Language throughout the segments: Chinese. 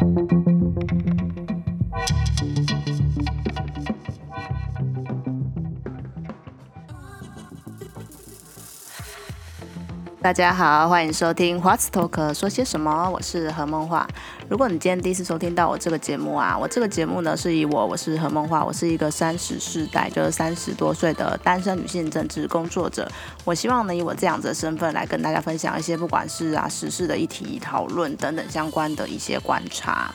Thank you. 大家好，欢迎收听 What's Talk 说些什么？我是何梦画。如果你今天第一次收听到我这个节目啊，我这个节目呢是以我我是何梦画，我是一个三十世代，就是三十多岁的单身女性政治工作者。我希望呢以我这样子的身份来跟大家分享一些不管是啊时事的议题讨论等等相关的一些观察。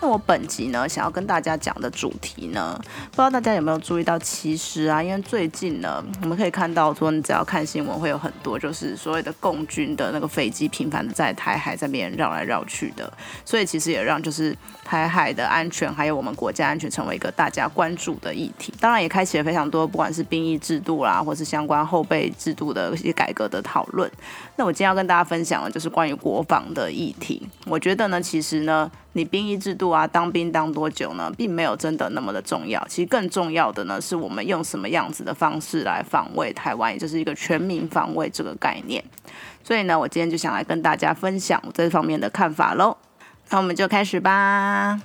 那我本集呢，想要跟大家讲的主题呢，不知道大家有没有注意到，其实啊，因为最近呢，我们可以看到说，你只要看新闻，会有很多就是所谓的共军的那个飞机频繁的在台海这边绕来绕去的，所以其实也让就是台海的安全还有我们国家安全成为一个大家关注的议题。当然，也开启了非常多不管是兵役制度啦，或是相关后备制度的一些改革的讨论。那我今天要跟大家分享的就是关于国防的议题。我觉得呢，其实呢。你兵役制度啊，当兵当多久呢，并没有真的那么的重要。其实更重要的呢，是我们用什么样子的方式来防卫台湾，也就是一个全民防卫这个概念。所以呢，我今天就想来跟大家分享这方面的看法喽。那我们就开始吧。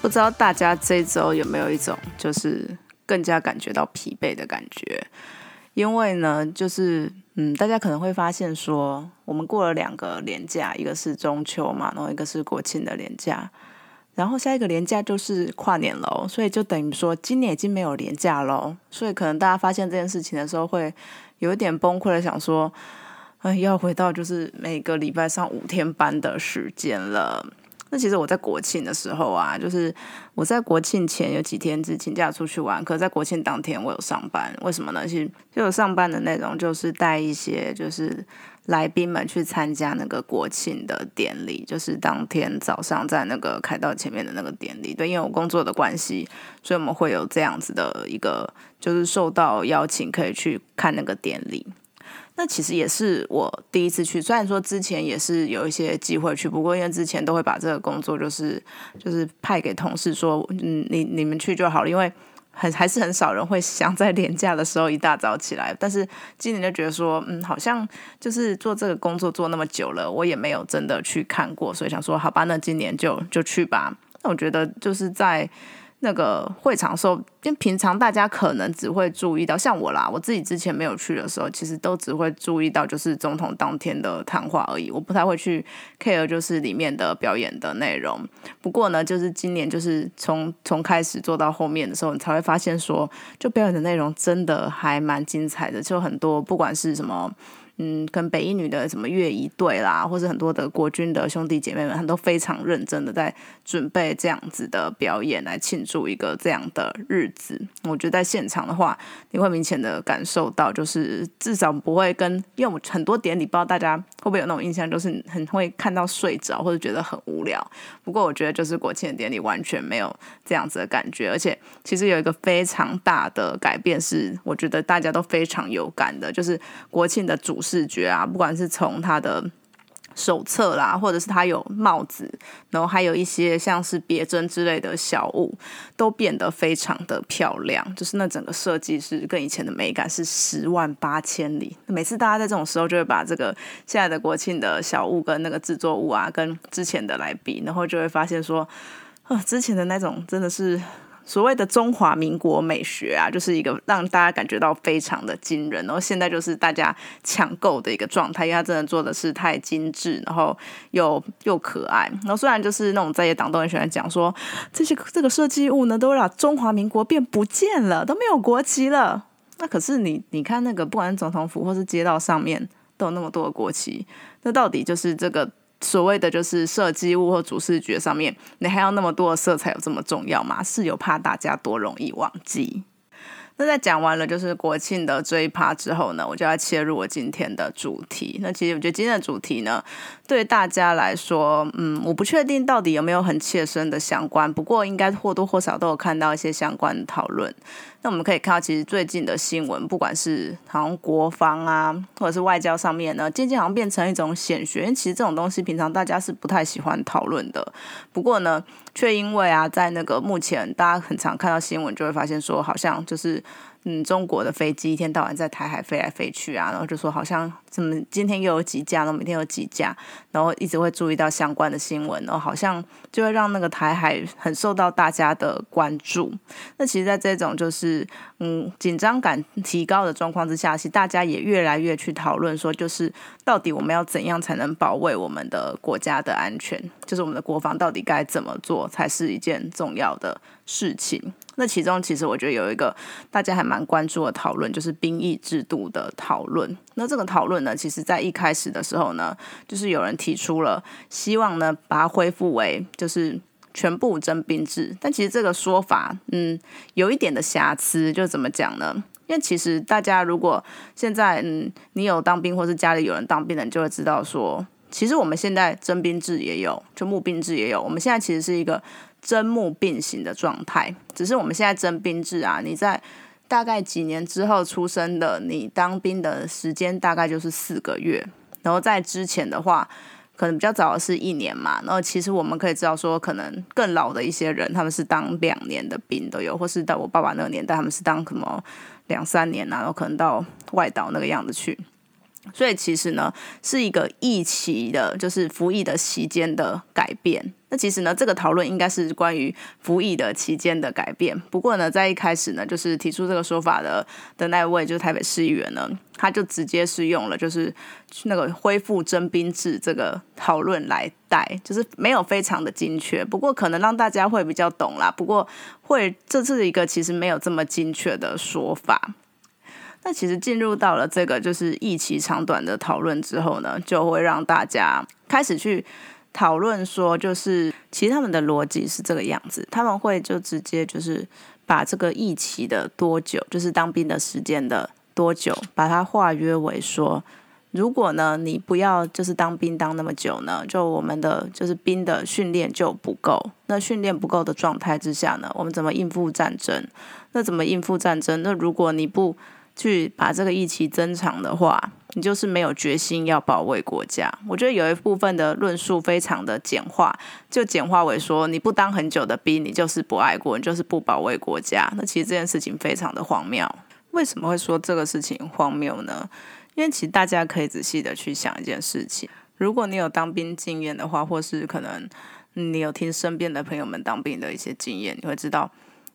不知道大家这周有没有一种就是。更加感觉到疲惫的感觉，因为呢，就是嗯，大家可能会发现说，我们过了两个年假，一个是中秋嘛，然后一个是国庆的年假，然后下一个年假就是跨年喽，所以就等于说今年已经没有年假喽，所以可能大家发现这件事情的时候，会有一点崩溃的想说，哎，要回到就是每个礼拜上五天班的时间了。那其实我在国庆的时候啊，就是我在国庆前有几天是请假出去玩，可在国庆当天我有上班，为什么呢？其实就有上班的内容就是带一些就是来宾们去参加那个国庆的典礼，就是当天早上在那个凯道前面的那个典礼。对，因为我工作的关系，所以我们会有这样子的一个，就是受到邀请可以去看那个典礼。那其实也是我第一次去，虽然说之前也是有一些机会去，不过因为之前都会把这个工作就是就是派给同事说，嗯，你你们去就好了，因为很还是很少人会想在年假的时候一大早起来。但是今年就觉得说，嗯，好像就是做这个工作做那么久了，我也没有真的去看过，所以想说，好吧，那今年就就去吧。那我觉得就是在。那个会场的时候，因为平常大家可能只会注意到，像我啦，我自己之前没有去的时候，其实都只会注意到就是总统当天的谈话而已，我不太会去 care 就是里面的表演的内容。不过呢，就是今年就是从从开始做到后面的时候，你才会发现说，就表演的内容真的还蛮精彩的，就很多不管是什么。嗯，跟北一女的什么乐仪队啦，或者很多的国军的兄弟姐妹们，他都非常认真的在准备这样子的表演来庆祝一个这样的日子。我觉得在现场的话，你会明显的感受到，就是至少不会跟，因为我们很多典礼，不知道大家会不会有那种印象，就是很会看到睡着或者觉得很无聊。不过我觉得就是国庆的典礼完全没有这样子的感觉，而且其实有一个非常大的改变是，我觉得大家都非常有感的，就是国庆的主。视觉啊，不管是从他的手册啦，或者是他有帽子，然后还有一些像是别针之类的小物，都变得非常的漂亮。就是那整个设计是跟以前的美感是十万八千里。每次大家在这种时候，就会把这个现在的国庆的小物跟那个制作物啊，跟之前的来比，然后就会发现说，啊，之前的那种真的是。所谓的中华民国美学啊，就是一个让大家感觉到非常的惊人，然后现在就是大家抢购的一个状态，因为它真的做的是太精致，然后又又可爱。然后虽然就是那种在野党都很喜欢讲说，这些这个设计物呢，都让中华民国变不见了，都没有国旗了。那可是你你看那个，不管是总统府或是街道上面，都有那么多的国旗，那到底就是这个？所谓的就是设计物或主视觉上面，你还要那么多色彩有这么重要吗？是有怕大家多容易忘记？那在讲完了就是国庆的这一趴之后呢，我就要切入我今天的主题。那其实我觉得今天的主题呢，对大家来说，嗯，我不确定到底有没有很切身的相关，不过应该或多或少都有看到一些相关的讨论。那我们可以看到，其实最近的新闻，不管是好像国防啊，或者是外交上面呢，渐渐好像变成一种显学。因为其实这种东西平常大家是不太喜欢讨论的。不过呢，却因为啊，在那个目前大家很常看到新闻，就会发现说，好像就是是。嗯，中国的飞机一天到晚在台海飞来飞去啊，然后就说好像怎么今天又有几架，然后明天有几架，然后一直会注意到相关的新闻，然后好像就会让那个台海很受到大家的关注。那其实，在这种就是嗯紧张感提高的状况之下，其实大家也越来越去讨论说，就是到底我们要怎样才能保卫我们的国家的安全，就是我们的国防到底该怎么做才是一件重要的事情。那其中其实我觉得有一个大家还蛮关注的讨论，就是兵役制度的讨论。那这个讨论呢，其实在一开始的时候呢，就是有人提出了希望呢把它恢复为就是全部征兵制。但其实这个说法，嗯，有一点的瑕疵，就怎么讲呢？因为其实大家如果现在嗯你有当兵或是家里有人当兵的，你就会知道说，其实我们现在征兵制也有，就募兵制也有。我们现在其实是一个。征募并行的状态，只是我们现在征兵制啊，你在大概几年之后出生的，你当兵的时间大概就是四个月，然后在之前的话，可能比较早的是一年嘛，然后其实我们可以知道说，可能更老的一些人，他们是当两年的兵都有，或是到我爸爸那个年代，他们是当什么两三年啊，然后可能到外岛那个样子去。所以其实呢，是一个役期的，就是服役的期间的改变。那其实呢，这个讨论应该是关于服役的期间的改变。不过呢，在一开始呢，就是提出这个说法的的那位，就是台北市议员呢，他就直接是用了就是那个恢复征兵制这个讨论来带，就是没有非常的精确。不过可能让大家会比较懂啦。不过会这是一个其实没有这么精确的说法。那其实进入到了这个就是一期长短的讨论之后呢，就会让大家开始去讨论说，就是其实他们的逻辑是这个样子，他们会就直接就是把这个一期的多久，就是当兵的时间的多久，把它化约为说，如果呢你不要就是当兵当那么久呢，就我们的就是兵的训练就不够，那训练不够的状态之下呢，我们怎么应付战争？那怎么应付战争？那如果你不去把这个疫情增长的话，你就是没有决心要保卫国家。我觉得有一部分的论述非常的简化，就简化为说你不当很久的兵，你就是不爱国，你就是不保卫国家。那其实这件事情非常的荒谬。为什么会说这个事情荒谬呢？因为其实大家可以仔细的去想一件事情：如果你有当兵经验的话，或是可能你有听身边的朋友们当兵的一些经验，你会知道，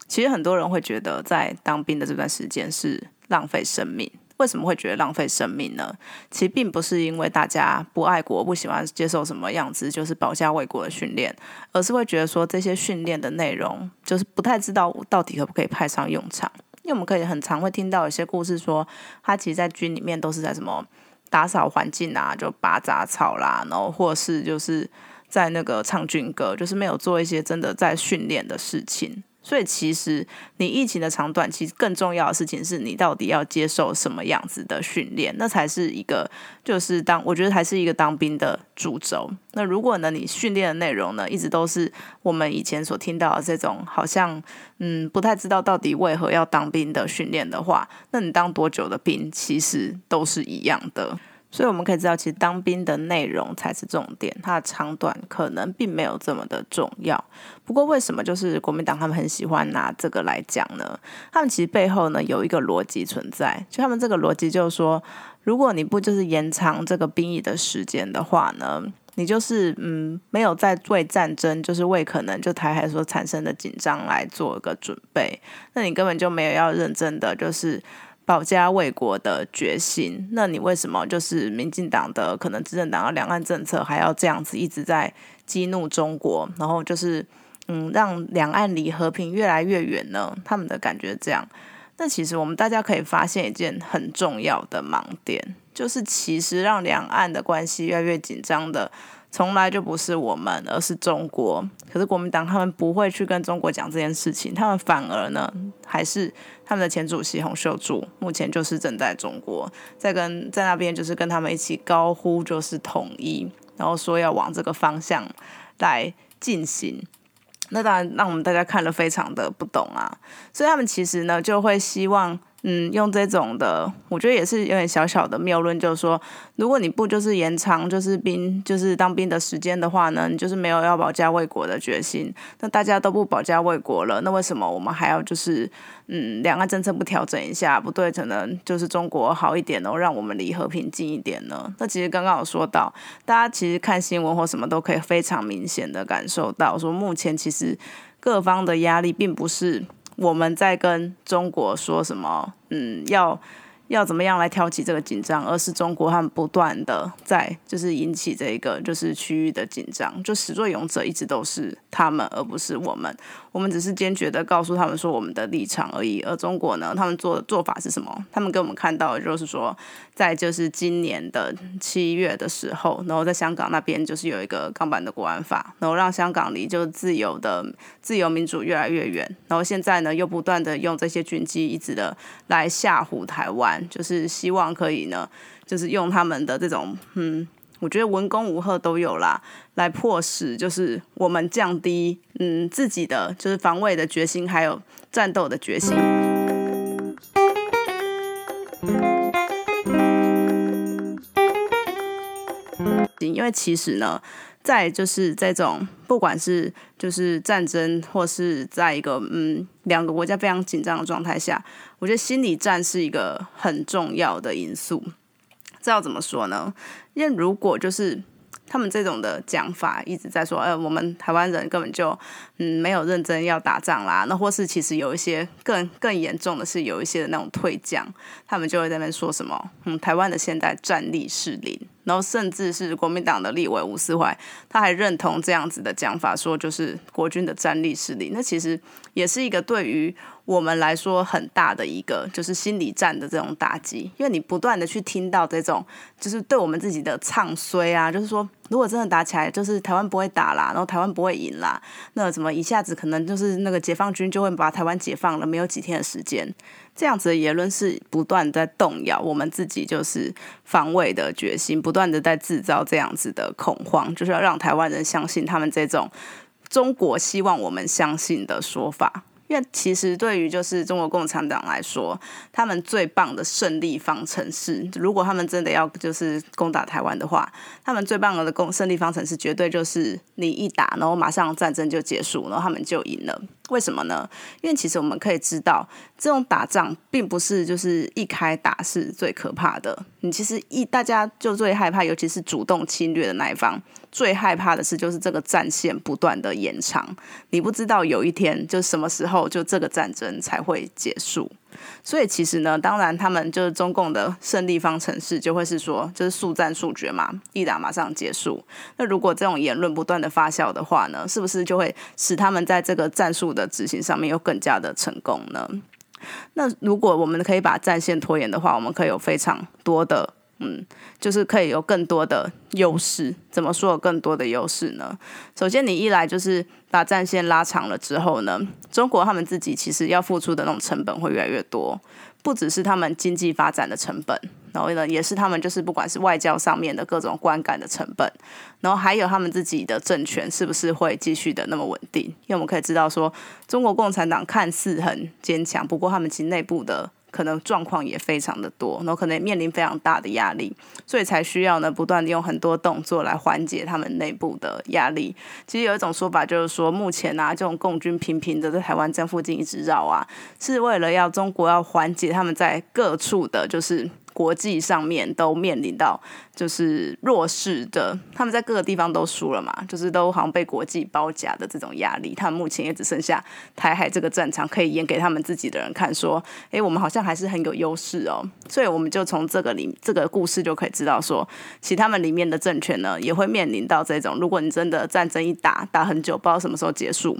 其实很多人会觉得在当兵的这段时间是。浪费生命，为什么会觉得浪费生命呢？其实并不是因为大家不爱国、不喜欢接受什么样子就是保家卫国的训练，而是会觉得说这些训练的内容就是不太知道到底可不可以派上用场。因为我们可以很常会听到一些故事说，他其实，在军里面都是在什么打扫环境啊，就拔杂草啦，然后或是就是在那个唱军歌，就是没有做一些真的在训练的事情。所以其实你疫情的长短，其实更重要的事情是你到底要接受什么样子的训练，那才是一个就是当我觉得还是一个当兵的主轴。那如果呢，你训练的内容呢，一直都是我们以前所听到的这种，好像嗯不太知道到底为何要当兵的训练的话，那你当多久的兵其实都是一样的。所以我们可以知道，其实当兵的内容才是重点，它的长短可能并没有这么的重要。不过，为什么就是国民党他们很喜欢拿这个来讲呢？他们其实背后呢有一个逻辑存在，就他们这个逻辑就是说，如果你不就是延长这个兵役的时间的话呢，你就是嗯没有在为战争，就是为可能就台海所产生的紧张来做一个准备，那你根本就没有要认真的就是。保家卫国的决心，那你为什么就是民进党的可能执政党的两岸政策还要这样子一直在激怒中国，然后就是嗯让两岸离和平越来越远呢？他们的感觉这样。那其实我们大家可以发现一件很重要的盲点，就是其实让两岸的关系越来越紧张的。从来就不是我们，而是中国。可是国民党他们不会去跟中国讲这件事情，他们反而呢，还是他们的前主席洪秀柱，目前就是正在中国，在跟在那边就是跟他们一起高呼就是统一，然后说要往这个方向来进行。那当然让我们大家看了非常的不懂啊，所以他们其实呢就会希望嗯，用这种的，我觉得也是有点小小的谬论，就是说，如果你不就是延长就是兵就是当兵的时间的话呢，你就是没有要保家卫国的决心。那大家都不保家卫国了，那为什么我们还要就是嗯，两岸政策不调整一下，不对，可能就是中国好一点哦，让我们离和平近一点呢？那其实刚刚有说到，大家其实看新闻或什么都可以非常明显的感受到，说目前其实各方的压力并不是。我们在跟中国说什么？嗯，要。要怎么样来挑起这个紧张？而是中国他们不断的在就是引起这一个就是区域的紧张，就始作俑者一直都是他们，而不是我们。我们只是坚决的告诉他们说我们的立场而已。而中国呢，他们做的做法是什么？他们给我们看到的就是说，在就是今年的七月的时候，然后在香港那边就是有一个港版的国安法，然后让香港离就自由的自由民主越来越远。然后现在呢，又不断的用这些军机一直的来吓唬台湾。就是希望可以呢，就是用他们的这种，嗯，我觉得文攻武赫都有啦，来迫使就是我们降低，嗯，自己的就是防卫的决心，还有战斗的决心。因为其实呢。在就是这种，不管是就是战争，或是在一个嗯两个国家非常紧张的状态下，我觉得心理战是一个很重要的因素。这要怎么说呢？因为如果就是他们这种的讲法一直在说，呃，我们台湾人根本就嗯没有认真要打仗啦，那或是其实有一些更更严重的是有一些的那种退将，他们就会在那边说什么，嗯，台湾的现代战力是零。然后甚至是国民党的立委吴思怀，他还认同这样子的讲法，说就是国军的战力势力。那其实也是一个对于我们来说很大的一个就是心理战的这种打击，因为你不断的去听到这种就是对我们自己的唱衰啊，就是说如果真的打起来，就是台湾不会打啦，然后台湾不会赢啦，那怎么一下子可能就是那个解放军就会把台湾解放了，没有几天的时间。这样子的言论是不断在动摇我们自己就是防卫的决心，不断的在制造这样子的恐慌，就是要让台湾人相信他们这种中国希望我们相信的说法。因为其实对于就是中国共产党来说，他们最棒的胜利方程式，如果他们真的要就是攻打台湾的话，他们最棒的攻胜利方程式绝对就是你一打，然后马上战争就结束，然后他们就赢了。为什么呢？因为其实我们可以知道，这种打仗并不是就是一开打是最可怕的。你其实一大家就最害怕，尤其是主动侵略的那一方，最害怕的是就是这个战线不断的延长。你不知道有一天就什么时候就这个战争才会结束。所以其实呢，当然他们就是中共的胜利方程式就会是说，就是速战速决嘛，一打马上结束。那如果这种言论不断的发酵的话呢，是不是就会使他们在这个战术的执行上面又更加的成功呢？那如果我们可以把战线拖延的话，我们可以有非常多的。嗯，就是可以有更多的优势。怎么说有更多的优势呢？首先，你一来就是把战线拉长了之后呢，中国他们自己其实要付出的那种成本会越来越多，不只是他们经济发展的成本，然后呢，也是他们就是不管是外交上面的各种观感的成本，然后还有他们自己的政权是不是会继续的那么稳定？因为我们可以知道说，中国共产党看似很坚强，不过他们其实内部的。可能状况也非常的多，然后可能面临非常大的压力，所以才需要呢不断的用很多动作来缓解他们内部的压力。其实有一种说法就是说，目前啊这种共军频频的在台湾这附近一直绕啊，是为了要中国要缓解他们在各处的，就是。国际上面都面临到就是弱势的，他们在各个地方都输了嘛，就是都好像被国际包夹的这种压力。他们目前也只剩下台海这个战场可以演给他们自己的人看，说，诶，我们好像还是很有优势哦。所以我们就从这个里这个故事就可以知道，说，其他们里面的政权呢，也会面临到这种，如果你真的战争一打打很久，不知道什么时候结束。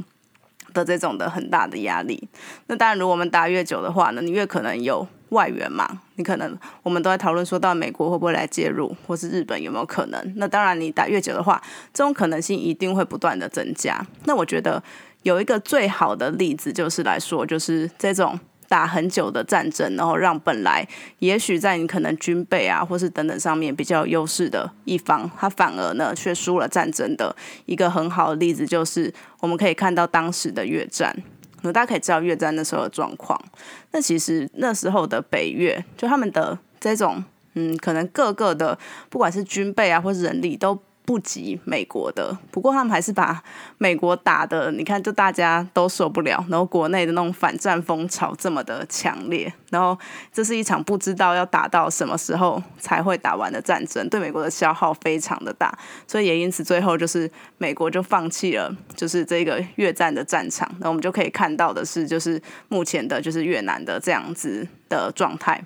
的这种的很大的压力，那当然，如果我们打越久的话呢，你越可能有外援嘛，你可能我们都在讨论说到美国会不会来介入，或是日本有没有可能？那当然，你打越久的话，这种可能性一定会不断的增加。那我觉得有一个最好的例子就是来说，就是这种。打很久的战争，然后让本来也许在你可能军备啊，或是等等上面比较有优势的一方，他反而呢却输了战争的一个很好的例子，就是我们可以看到当时的越战。那大家可以知道越战那时候的状况。那其实那时候的北越，就他们的这种，嗯，可能各个的不管是军备啊，或是人力都。不及美国的，不过他们还是把美国打的，你看，就大家都受不了。然后国内的那种反战风潮这么的强烈，然后这是一场不知道要打到什么时候才会打完的战争，对美国的消耗非常的大，所以也因此最后就是美国就放弃了，就是这个越战的战场。那我们就可以看到的是，就是目前的就是越南的这样子的状态。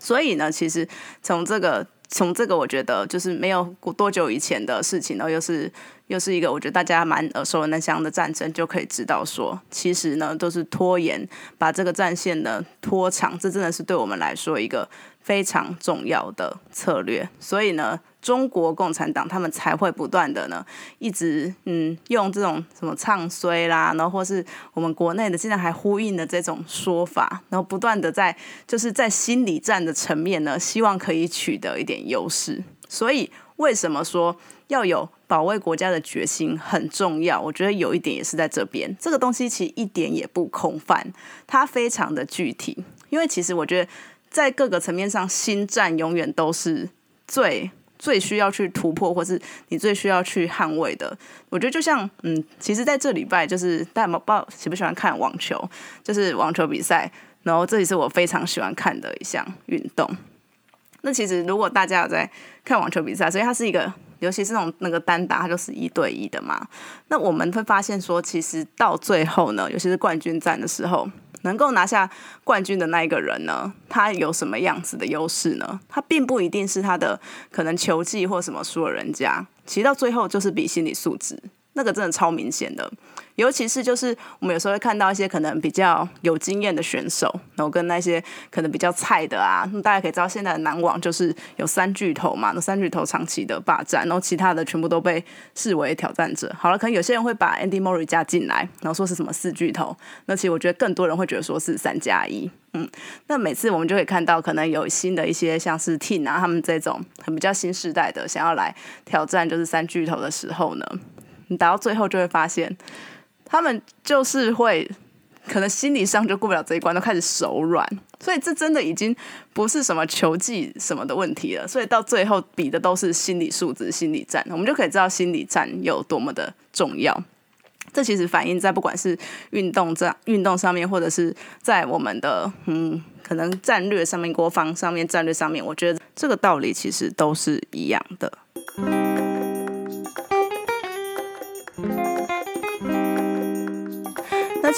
所以呢，其实从这个。从这个我觉得就是没有多久以前的事情，然后又是又是一个我觉得大家蛮耳熟能详的战争，就可以知道说，其实呢都是拖延，把这个战线呢拖长，这真的是对我们来说一个非常重要的策略。所以呢。中国共产党他们才会不断的呢，一直嗯用这种什么唱衰啦，然后或是我们国内的现在还呼应的这种说法，然后不断的在就是在心理战的层面呢，希望可以取得一点优势。所以为什么说要有保卫国家的决心很重要？我觉得有一点也是在这边，这个东西其实一点也不空泛，它非常的具体。因为其实我觉得在各个层面上，心战永远都是最。最需要去突破，或是你最需要去捍卫的，我觉得就像，嗯，其实在这礼拜，就是大家不知道喜不喜欢看网球，就是网球比赛，然后这也是我非常喜欢看的一项运动。那其实如果大家有在看网球比赛，所以它是一个，尤其是那种那个单打，它就是一对一的嘛。那我们会发现说，其实到最后呢，尤其是冠军战的时候。能够拿下冠军的那一个人呢？他有什么样子的优势呢？他并不一定是他的可能球技或什么输了人家，其实到最后就是比心理素质。那个真的超明显的，尤其是就是我们有时候会看到一些可能比较有经验的选手，然后跟那些可能比较菜的啊，大家可以知道现在的男网就是有三巨头嘛，那三巨头长期的霸占，然后其他的全部都被视为挑战者。好了，可能有些人会把 Andy Murray 加进来，然后说是什么四巨头，那其实我觉得更多人会觉得说是三加一。嗯，那每次我们就可以看到，可能有新的一些像是 Team 啊，他们这种很比较新时代的想要来挑战就是三巨头的时候呢。你打到最后就会发现，他们就是会可能心理上就过不了这一关，都开始手软。所以这真的已经不是什么球技什么的问题了。所以到最后比的都是心理素质、心理战，我们就可以知道心理战有多么的重要。这其实反映在不管是运动在运动上面，或者是在我们的嗯可能战略上面、国防上面、战略上面，我觉得这个道理其实都是一样的。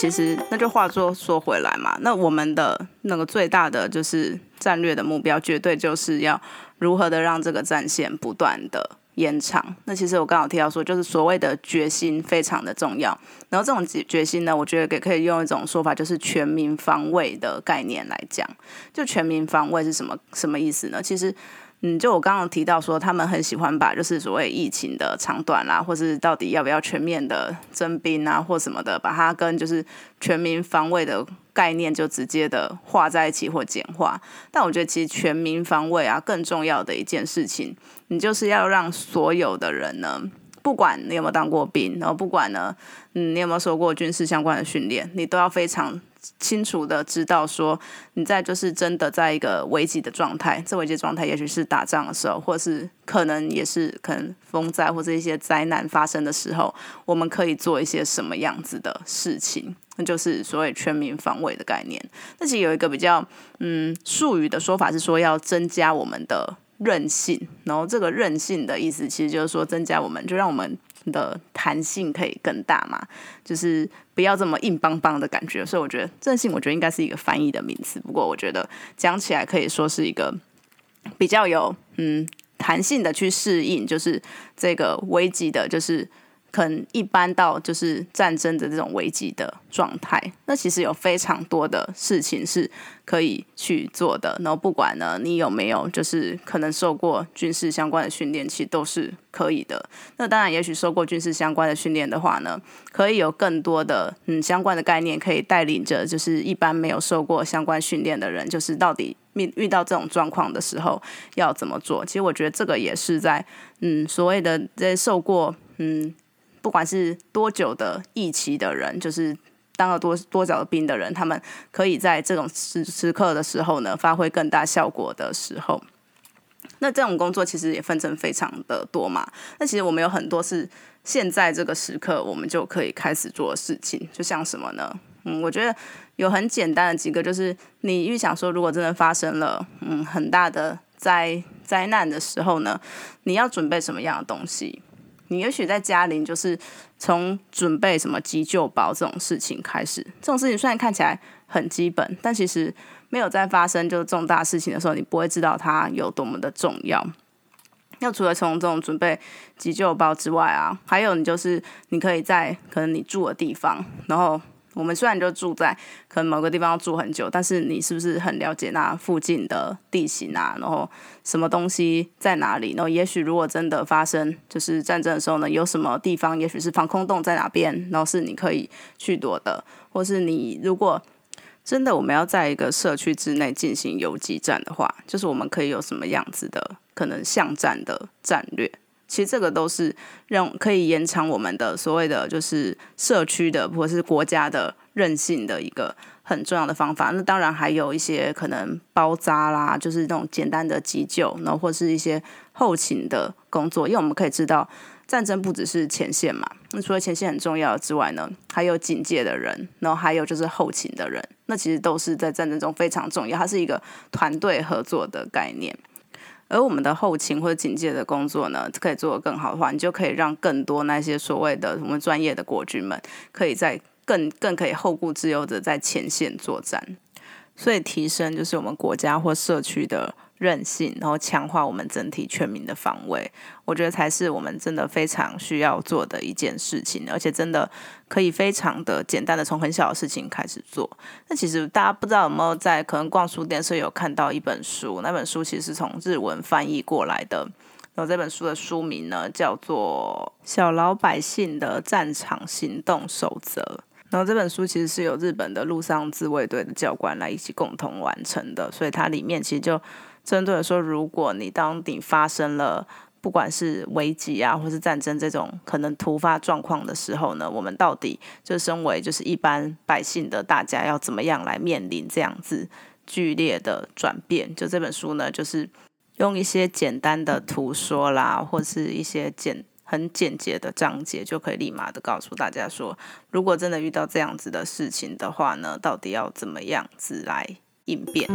其实那就话说说回来嘛，那我们的那个最大的就是战略的目标，绝对就是要如何的让这个战线不断的延长。那其实我刚好提到说，就是所谓的决心非常的重要。然后这种决决心呢，我觉得也可以用一种说法，就是全民防卫的概念来讲。就全民防卫是什么什么意思呢？其实。嗯，就我刚刚提到说，他们很喜欢把就是所谓疫情的长短啦，或是到底要不要全面的征兵啊，或什么的，把它跟就是全民防卫的概念就直接的画在一起或简化。但我觉得其实全民防卫啊，更重要的一件事情，你就是要让所有的人呢，不管你有没有当过兵，然后不管呢，嗯，你有没有受过军事相关的训练，你都要非常。清楚的知道说你在就是真的在一个危急的状态，这危机状态也许是打仗的时候，或是可能也是可能风灾或者一些灾难发生的时候，我们可以做一些什么样子的事情，那就是所谓全民防卫的概念。那其实有一个比较嗯术语的说法是说要增加我们的韧性，然后这个韧性的意思其实就是说增加我们就让我们。的弹性可以更大嘛？就是不要这么硬邦邦的感觉，所以我觉得正性，我觉得应该是一个翻译的名词。不过我觉得讲起来可以说是一个比较有嗯弹性的去适应，就是这个危机的，就是。可能一般到就是战争的这种危机的状态，那其实有非常多的事情是可以去做的。然后不管呢你有没有就是可能受过军事相关的训练，其实都是可以的。那当然，也许受过军事相关的训练的话呢，可以有更多的嗯相关的概念，可以带领着就是一般没有受过相关训练的人，就是到底遇遇到这种状况的时候要怎么做。其实我觉得这个也是在嗯所谓的在受过嗯。不管是多久的疫期的人，就是当了多多角的兵的人，他们可以在这种时时刻的时候呢，发挥更大效果的时候。那这种工作其实也分成非常的多嘛。那其实我们有很多是现在这个时刻我们就可以开始做的事情，就像什么呢？嗯，我觉得有很简单的几个，就是你预想说，如果真的发生了嗯很大的灾灾难的时候呢，你要准备什么样的东西？你也许在家里就是从准备什么急救包这种事情开始。这种事情虽然看起来很基本，但其实没有在发生就是重大事情的时候，你不会知道它有多么的重要。那除了从这种准备急救包之外啊，还有你就是你可以在可能你住的地方，然后。我们虽然就住在可能某个地方要住很久，但是你是不是很了解那附近的地形啊？然后什么东西在哪里？然后也许如果真的发生就是战争的时候呢，有什么地方也许是防空洞在哪边，然后是你可以去躲的，或是你如果真的我们要在一个社区之内进行游击战的话，就是我们可以有什么样子的可能巷战的战略？其实这个都是让可以延长我们的所谓的就是社区的或者是国家的韧性的一个很重要的方法。那当然还有一些可能包扎啦，就是那种简单的急救，然后或是一些后勤的工作。因为我们可以知道，战争不只是前线嘛，那除了前线很重要之外呢，还有警戒的人，然后还有就是后勤的人，那其实都是在战争中非常重要。它是一个团队合作的概念。而我们的后勤或者警戒的工作呢，可以做得更好的话，你就可以让更多那些所谓的我们专业的国军们，可以在更更可以后顾之忧的在前线作战，所以提升就是我们国家或社区的。韧性，然后强化我们整体全民的防卫，我觉得才是我们真的非常需要做的一件事情，而且真的可以非常的简单的从很小的事情开始做。那其实大家不知道有没有在可能逛书店时有看到一本书，那本书其实是从日文翻译过来的，然后这本书的书名呢叫做《小老百姓的战场行动守则》，然后这本书其实是由日本的陆上自卫队的教官来一起共同完成的，所以它里面其实就。针对说，如果你当你发生了不管是危机啊，或是战争这种可能突发状况的时候呢，我们到底就身为就是一般百姓的大家要怎么样来面临这样子剧烈的转变？就这本书呢，就是用一些简单的图说啦，或是一些简很简洁的章节，就可以立马的告诉大家说，如果真的遇到这样子的事情的话呢，到底要怎么样子来应变？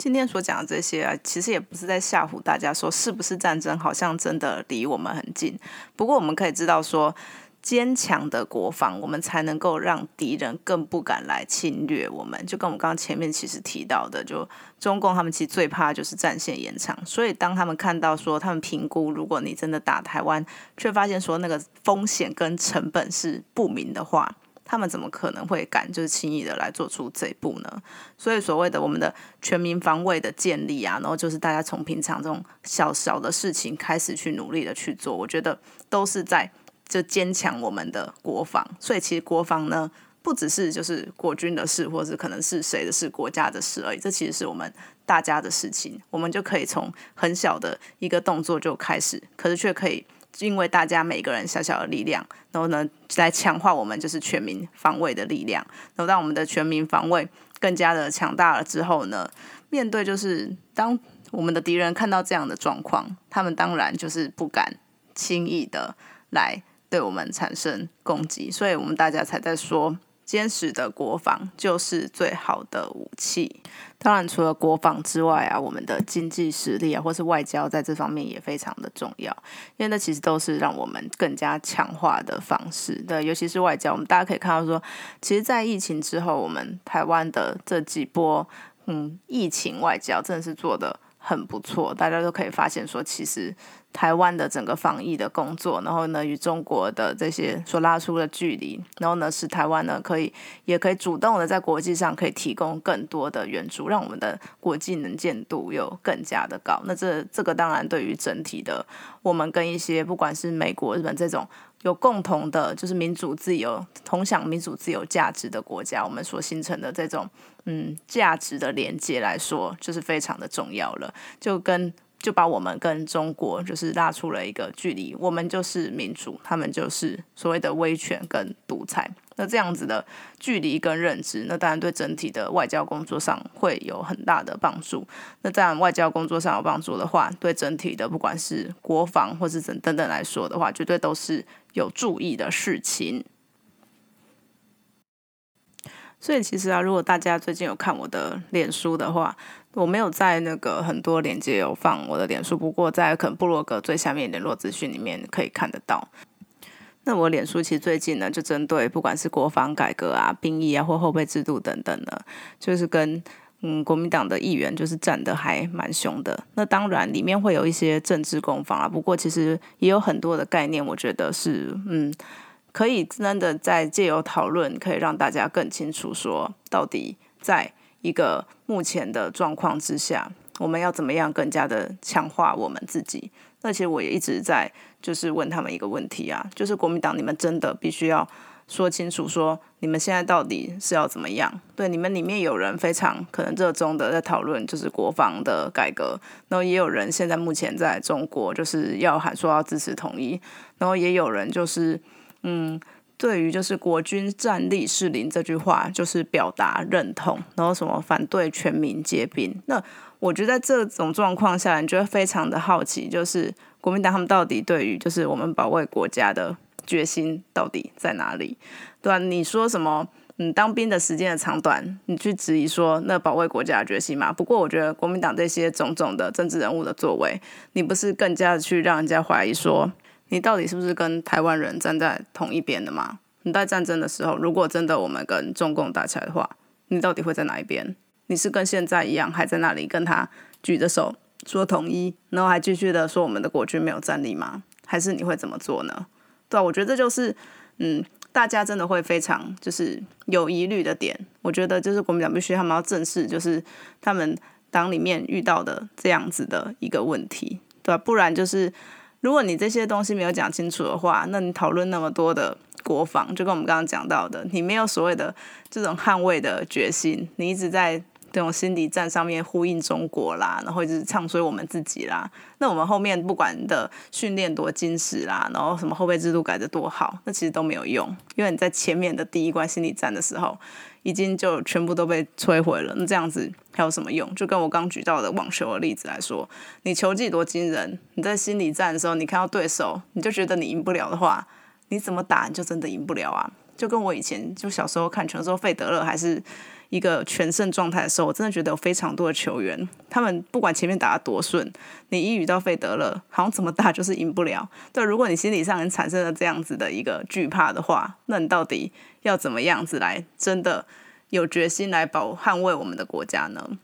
今天所讲的这些啊，其实也不是在吓唬大家，说是不是战争好像真的离我们很近。不过我们可以知道，说坚强的国防，我们才能够让敌人更不敢来侵略我们。就跟我们刚刚前面其实提到的，就中共他们其实最怕就是战线延长。所以当他们看到说，他们评估如果你真的打台湾，却发现说那个风险跟成本是不明的话。他们怎么可能会敢就是轻易的来做出这一步呢？所以所谓的我们的全民防卫的建立啊，然后就是大家从平常这种小小的事情开始去努力的去做，我觉得都是在就坚强我们的国防。所以其实国防呢，不只是就是国军的事，或者可能是谁的事，国家的事而已。这其实是我们大家的事情，我们就可以从很小的一个动作就开始，可是却可以。因为大家每个人小小的力量，然后呢，来强化我们就是全民防卫的力量。然后当我们的全民防卫更加的强大了之后呢，面对就是当我们的敌人看到这样的状况，他们当然就是不敢轻易的来对我们产生攻击。所以我们大家才在说。坚实的国防就是最好的武器。当然，除了国防之外啊，我们的经济实力啊，或是外交，在这方面也非常的重要。因为那其实都是让我们更加强化的方式。对，尤其是外交，我们大家可以看到说，其实，在疫情之后，我们台湾的这几波嗯疫情外交，真的是做的很不错。大家都可以发现说，其实。台湾的整个防疫的工作，然后呢，与中国的这些所拉出的距离，然后呢，使台湾呢可以也可以主动的在国际上可以提供更多的援助，让我们的国际能见度又更加的高。那这这个当然对于整体的我们跟一些不管是美国、日本这种有共同的，就是民主自由、同享民主自由价值的国家，我们所形成的这种嗯价值的连接来说，就是非常的重要了。就跟就把我们跟中国就是拉出了一个距离，我们就是民主，他们就是所谓的威权跟独裁。那这样子的距离跟认知，那当然对整体的外交工作上会有很大的帮助。那当然外交工作上有帮助的话，对整体的不管是国防或是等等等来说的话，绝对都是有注意的事情。所以其实啊，如果大家最近有看我的脸书的话，我没有在那个很多链接有放我的脸书，不过在可能部落格最下面联络资讯里面可以看得到。那我脸书其实最近呢，就针对不管是国防改革啊、兵役啊或后备制度等等的，就是跟嗯国民党的议员就是站的还蛮凶的。那当然里面会有一些政治攻防啊，不过其实也有很多的概念，我觉得是嗯。可以真的在借由讨论，可以让大家更清楚说，到底在一个目前的状况之下，我们要怎么样更加的强化我们自己？那其实我也一直在就是问他们一个问题啊，就是国民党，你们真的必须要说清楚，说你们现在到底是要怎么样？对，你们里面有人非常可能热衷的在讨论就是国防的改革，然后也有人现在目前在中国就是要喊说要支持统一，然后也有人就是。嗯，对于就是“国军战力是零”这句话，就是表达认同，然后什么反对全民皆兵。那我觉得在这种状况下，你觉得非常的好奇，就是国民党他们到底对于就是我们保卫国家的决心到底在哪里？对吧？你说什么？嗯，当兵的时间的长短，你去质疑说那保卫国家的决心嘛？不过我觉得国民党这些种种的政治人物的作为，你不是更加的去让人家怀疑说？你到底是不是跟台湾人站在同一边的吗？你在战争的时候，如果真的我们跟中共打起来的话，你到底会在哪一边？你是跟现在一样，还在那里跟他举着手说统一，然后还继续的说我们的国军没有战力吗？还是你会怎么做呢？对啊，我觉得这就是嗯，大家真的会非常就是有疑虑的点。我觉得就是国民党必须他们要正视，就是他们党里面遇到的这样子的一个问题，对吧？不然就是。如果你这些东西没有讲清楚的话，那你讨论那么多的国防，就跟我们刚刚讲到的，你没有所谓的这种捍卫的决心，你一直在这种心理战上面呼应中国啦，然后一直唱衰我们自己啦，那我们后面不管的训练多精实啦，然后什么后备制度改的多好，那其实都没有用，因为你在前面的第一关心理战的时候。已经就全部都被摧毁了，那这样子还有什么用？就跟我刚举到的网球的例子来说，你球技多惊人，你在心理战的时候，你看到对手，你就觉得你赢不了的话，你怎么打你就真的赢不了啊？就跟我以前就小时候看球的时候，费德勒还是。一个全胜状态的时候，我真的觉得有非常多的球员，他们不管前面打的多顺，你一遇到费德勒，好像怎么打就是赢不了。对，如果你心理上产生了这样子的一个惧怕的话，那你到底要怎么样子来真的有决心来保捍卫我们的国家呢？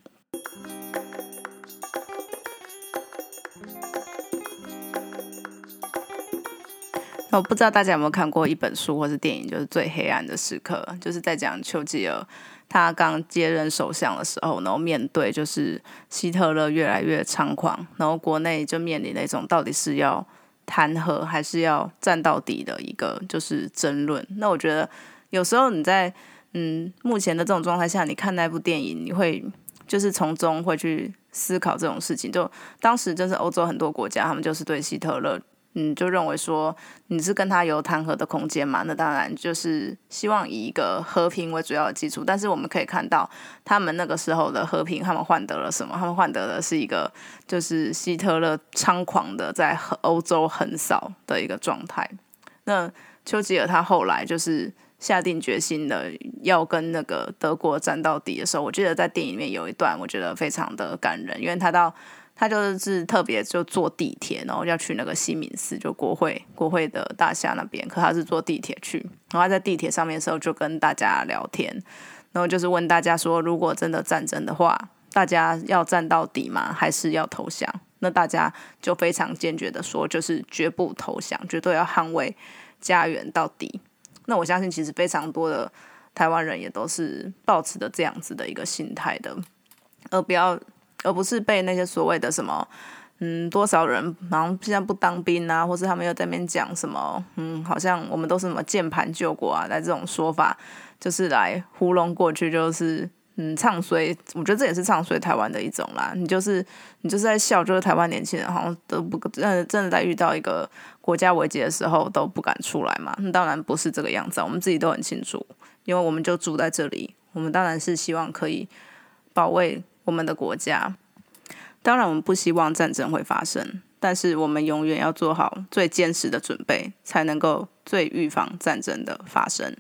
我不知道大家有没有看过一本书或是电影，就是《最黑暗的时刻》，就是在讲丘吉尔。他刚接任首相的时候，然后面对就是希特勒越来越猖狂，然后国内就面临那种到底是要弹劾还是要战到底的一个就是争论。那我觉得有时候你在嗯目前的这种状态下，你看那部电影，你会就是从中会去思考这种事情。就当时就是欧洲很多国家，他们就是对希特勒。嗯，就认为说你是跟他有谈和的空间嘛？那当然就是希望以一个和平为主要的基础。但是我们可以看到，他们那个时候的和平，他们换得了什么？他们换得的是一个就是希特勒猖狂的在欧洲横扫的一个状态。那丘吉尔他后来就是下定决心的要跟那个德国战到底的时候，我记得在电影里面有一段，我觉得非常的感人，因为他到。他就是特别就坐地铁，然后要去那个西敏寺，就国会国会的大厦那边。可他是坐地铁去，然后他在地铁上面的时候就跟大家聊天，然后就是问大家说，如果真的战争的话，大家要战到底吗？还是要投降？那大家就非常坚决的说，就是绝不投降，绝对要捍卫家园到底。那我相信，其实非常多的台湾人也都是抱持的这样子的一个心态的，而不要。而不是被那些所谓的什么，嗯，多少人好像现在不当兵啊，或是他们又在那边讲什么，嗯，好像我们都是什么键盘救国啊，来这种说法，就是来糊弄过去，就是嗯，唱衰，我觉得这也是唱衰台湾的一种啦。你就是你就是在笑，就是台湾年轻人好像都不真真的在遇到一个国家危机的时候都不敢出来嘛。那当然不是这个样子，我们自己都很清楚，因为我们就住在这里，我们当然是希望可以保卫我们的国家。当然，我们不希望战争会发生，但是我们永远要做好最坚实的准备，才能够最预防战争的发生。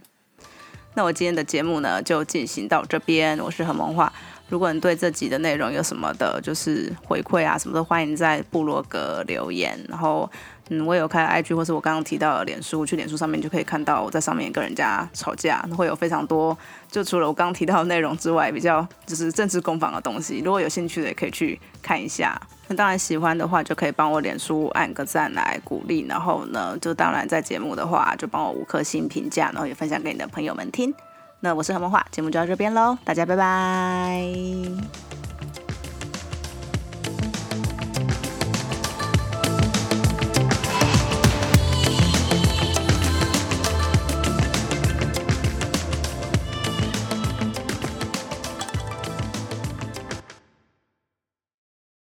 那我今天的节目呢，就进行到这边。我是何萌化。如果你对这集的内容有什么的，就是回馈啊什么的，欢迎在部落格留言。然后，嗯，我有开 IG 或是我刚刚提到的脸书，去脸书上面就可以看到我在上面跟人家吵架，会有非常多，就除了我刚刚提到的内容之外，比较就是政治攻防的东西。如果有兴趣的，也可以去看一下。那当然喜欢的话，就可以帮我脸书按个赞来鼓励。然后呢，就当然在节目的话，就帮我五颗星评价，然后也分享给你的朋友们听。那我是何梦画，节目就到这边喽，大家拜拜。